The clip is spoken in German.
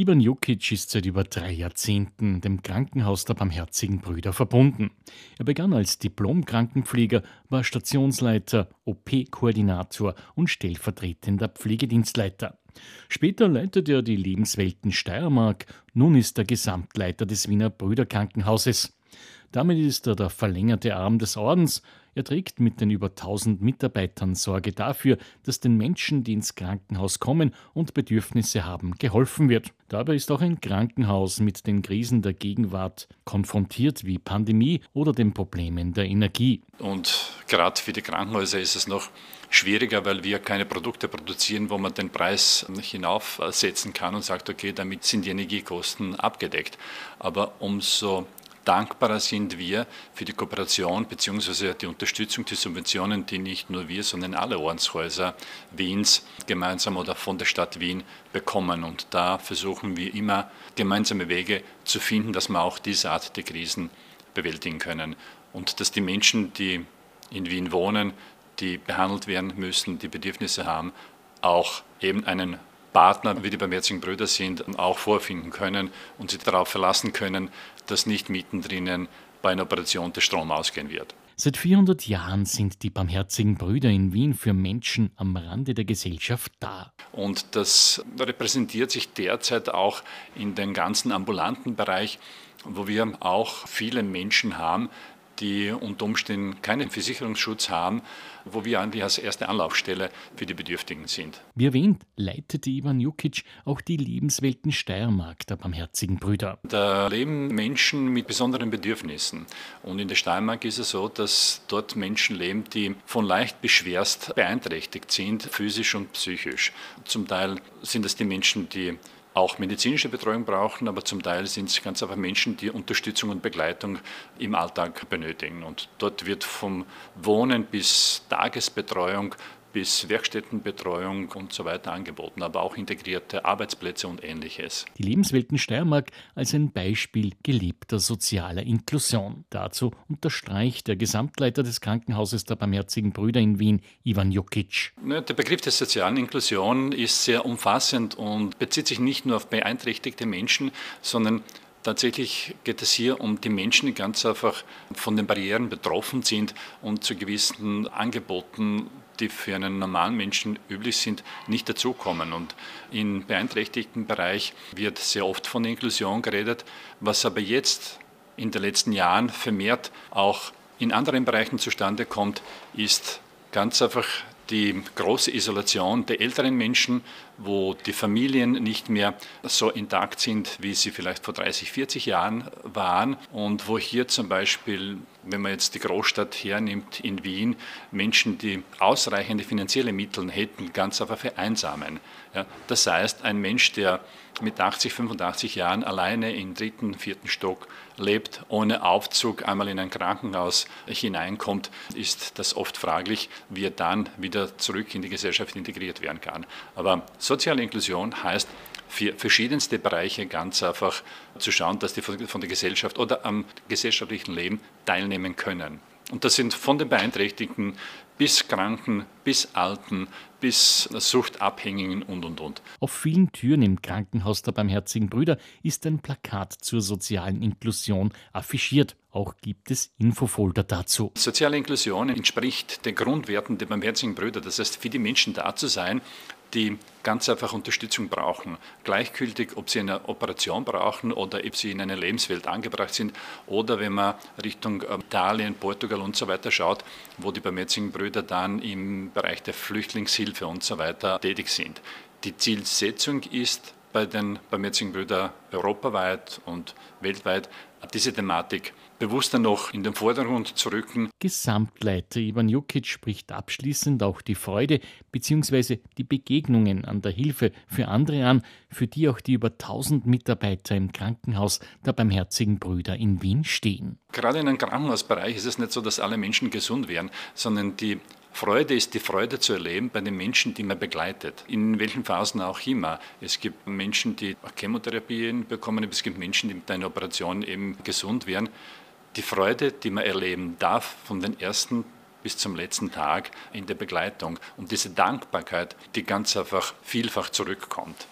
Ivan Jukic ist seit über drei Jahrzehnten dem Krankenhaus der Barmherzigen Brüder verbunden. Er begann als Diplom-Krankenpfleger, war Stationsleiter, OP-Koordinator und stellvertretender Pflegedienstleiter. Später leitete er die Lebenswelten Steiermark, nun ist er Gesamtleiter des Wiener Brüderkrankenhauses. Damit ist er der verlängerte Arm des Ordens. Er trägt mit den über 1000 Mitarbeitern Sorge dafür, dass den Menschen, die ins Krankenhaus kommen und Bedürfnisse haben, geholfen wird. Dabei ist auch ein Krankenhaus mit den Krisen der Gegenwart konfrontiert, wie Pandemie oder den Problemen der Energie. Und gerade für die Krankenhäuser ist es noch schwieriger, weil wir keine Produkte produzieren, wo man den Preis hinaufsetzen kann und sagt, okay, damit sind die Energiekosten abgedeckt. Aber umso dankbarer sind wir für die Kooperation bzw. die Unterstützung, die Subventionen, die nicht nur wir, sondern alle Ordenshäuser Wiens gemeinsam oder von der Stadt Wien bekommen. Und da versuchen wir immer gemeinsame Wege zu finden, dass wir auch diese Art der Krisen bewältigen können. Und dass die Menschen, die in Wien wohnen, die behandelt werden müssen, die Bedürfnisse haben, auch eben einen Partner, wie die Barmherzigen Brüder sind, auch vorfinden können und sich darauf verlassen können, dass nicht mittendrin bei einer Operation der Strom ausgehen wird. Seit 400 Jahren sind die Barmherzigen Brüder in Wien für Menschen am Rande der Gesellschaft da. Und das repräsentiert sich derzeit auch in den ganzen ambulanten Bereich, wo wir auch viele Menschen haben, die unter Umständen keinen Versicherungsschutz haben, wo wir eigentlich als erste Anlaufstelle für die Bedürftigen sind. Wie erwähnt, leitete Ivan Jukic auch die Lebenswelten Steiermark der Barmherzigen Brüder. Da leben Menschen mit besonderen Bedürfnissen. Und in der Steiermark ist es so, dass dort Menschen leben, die von leicht bis schwerst beeinträchtigt sind, physisch und psychisch. Zum Teil sind es die Menschen, die auch medizinische Betreuung brauchen, aber zum Teil sind es ganz einfach Menschen, die Unterstützung und Begleitung im Alltag benötigen. Und dort wird vom Wohnen bis Tagesbetreuung bis Werkstättenbetreuung und so weiter angeboten, aber auch integrierte Arbeitsplätze und ähnliches. Die Lebenswelten Steiermark als ein Beispiel gelebter sozialer Inklusion. Dazu unterstreicht der Gesamtleiter des Krankenhauses der Barmherzigen Brüder in Wien, Ivan Jukic. Der Begriff der sozialen Inklusion ist sehr umfassend und bezieht sich nicht nur auf beeinträchtigte Menschen, sondern Tatsächlich geht es hier um die Menschen, die ganz einfach von den Barrieren betroffen sind und zu gewissen Angeboten die für einen normalen Menschen üblich sind, nicht dazukommen. Und im beeinträchtigten Bereich wird sehr oft von Inklusion geredet, was aber jetzt in den letzten Jahren vermehrt auch in anderen Bereichen zustande kommt, ist ganz einfach die große Isolation der älteren Menschen, wo die Familien nicht mehr so intakt sind, wie sie vielleicht vor 30, 40 Jahren waren und wo hier zum Beispiel, wenn man jetzt die Großstadt hernimmt in Wien, Menschen, die ausreichende finanzielle Mittel hätten, ganz einfach vereinsamen. Ja, das heißt, ein Mensch, der mit 80, 85 Jahren alleine im dritten, vierten Stock lebt, ohne Aufzug einmal in ein Krankenhaus hineinkommt, ist das oft fraglich, wie er dann wieder zurück in die Gesellschaft integriert werden kann. Aber soziale Inklusion heißt, für verschiedenste Bereiche ganz einfach zu schauen, dass die von der Gesellschaft oder am gesellschaftlichen Leben teilnehmen können. Und das sind von den Beeinträchtigten bis Kranken, bis Alten, bis Suchtabhängigen und, und, und. Auf vielen Türen im Krankenhaus der Barmherzigen Brüder ist ein Plakat zur sozialen Inklusion affichiert. Auch gibt es Infofolder dazu. Soziale Inklusion entspricht den Grundwerten der Barmherzigen Brüder. Das heißt, für die Menschen da zu sein, die ganz einfach Unterstützung brauchen. Gleichgültig, ob sie eine Operation brauchen oder ob sie in einer Lebenswelt angebracht sind oder wenn man Richtung ähm, Italien, Portugal und so weiter schaut, wo die Barmherzigen Brüder dann im Bereich der Flüchtlingshilfe und so weiter tätig sind. Die Zielsetzung ist bei den Barmherzigen Brüdern europaweit und weltweit diese Thematik bewusster noch in den Vordergrund zu rücken. Gesamtleiter Ivan Jukic spricht abschließend auch die Freude bzw. die Begegnungen an der Hilfe für andere an, für die auch die über 1000 Mitarbeiter im Krankenhaus der Barmherzigen Brüder in Wien stehen. Gerade in einem Krankenhausbereich ist es nicht so, dass alle Menschen gesund werden, sondern die Freude ist die Freude zu erleben bei den Menschen, die man begleitet, in welchen Phasen auch immer. Es gibt Menschen, die Chemotherapien bekommen, es gibt Menschen, die mit einer Operation eben gesund werden die Freude, die man erleben darf von den ersten bis zum letzten Tag in der Begleitung und diese Dankbarkeit, die ganz einfach vielfach zurückkommt.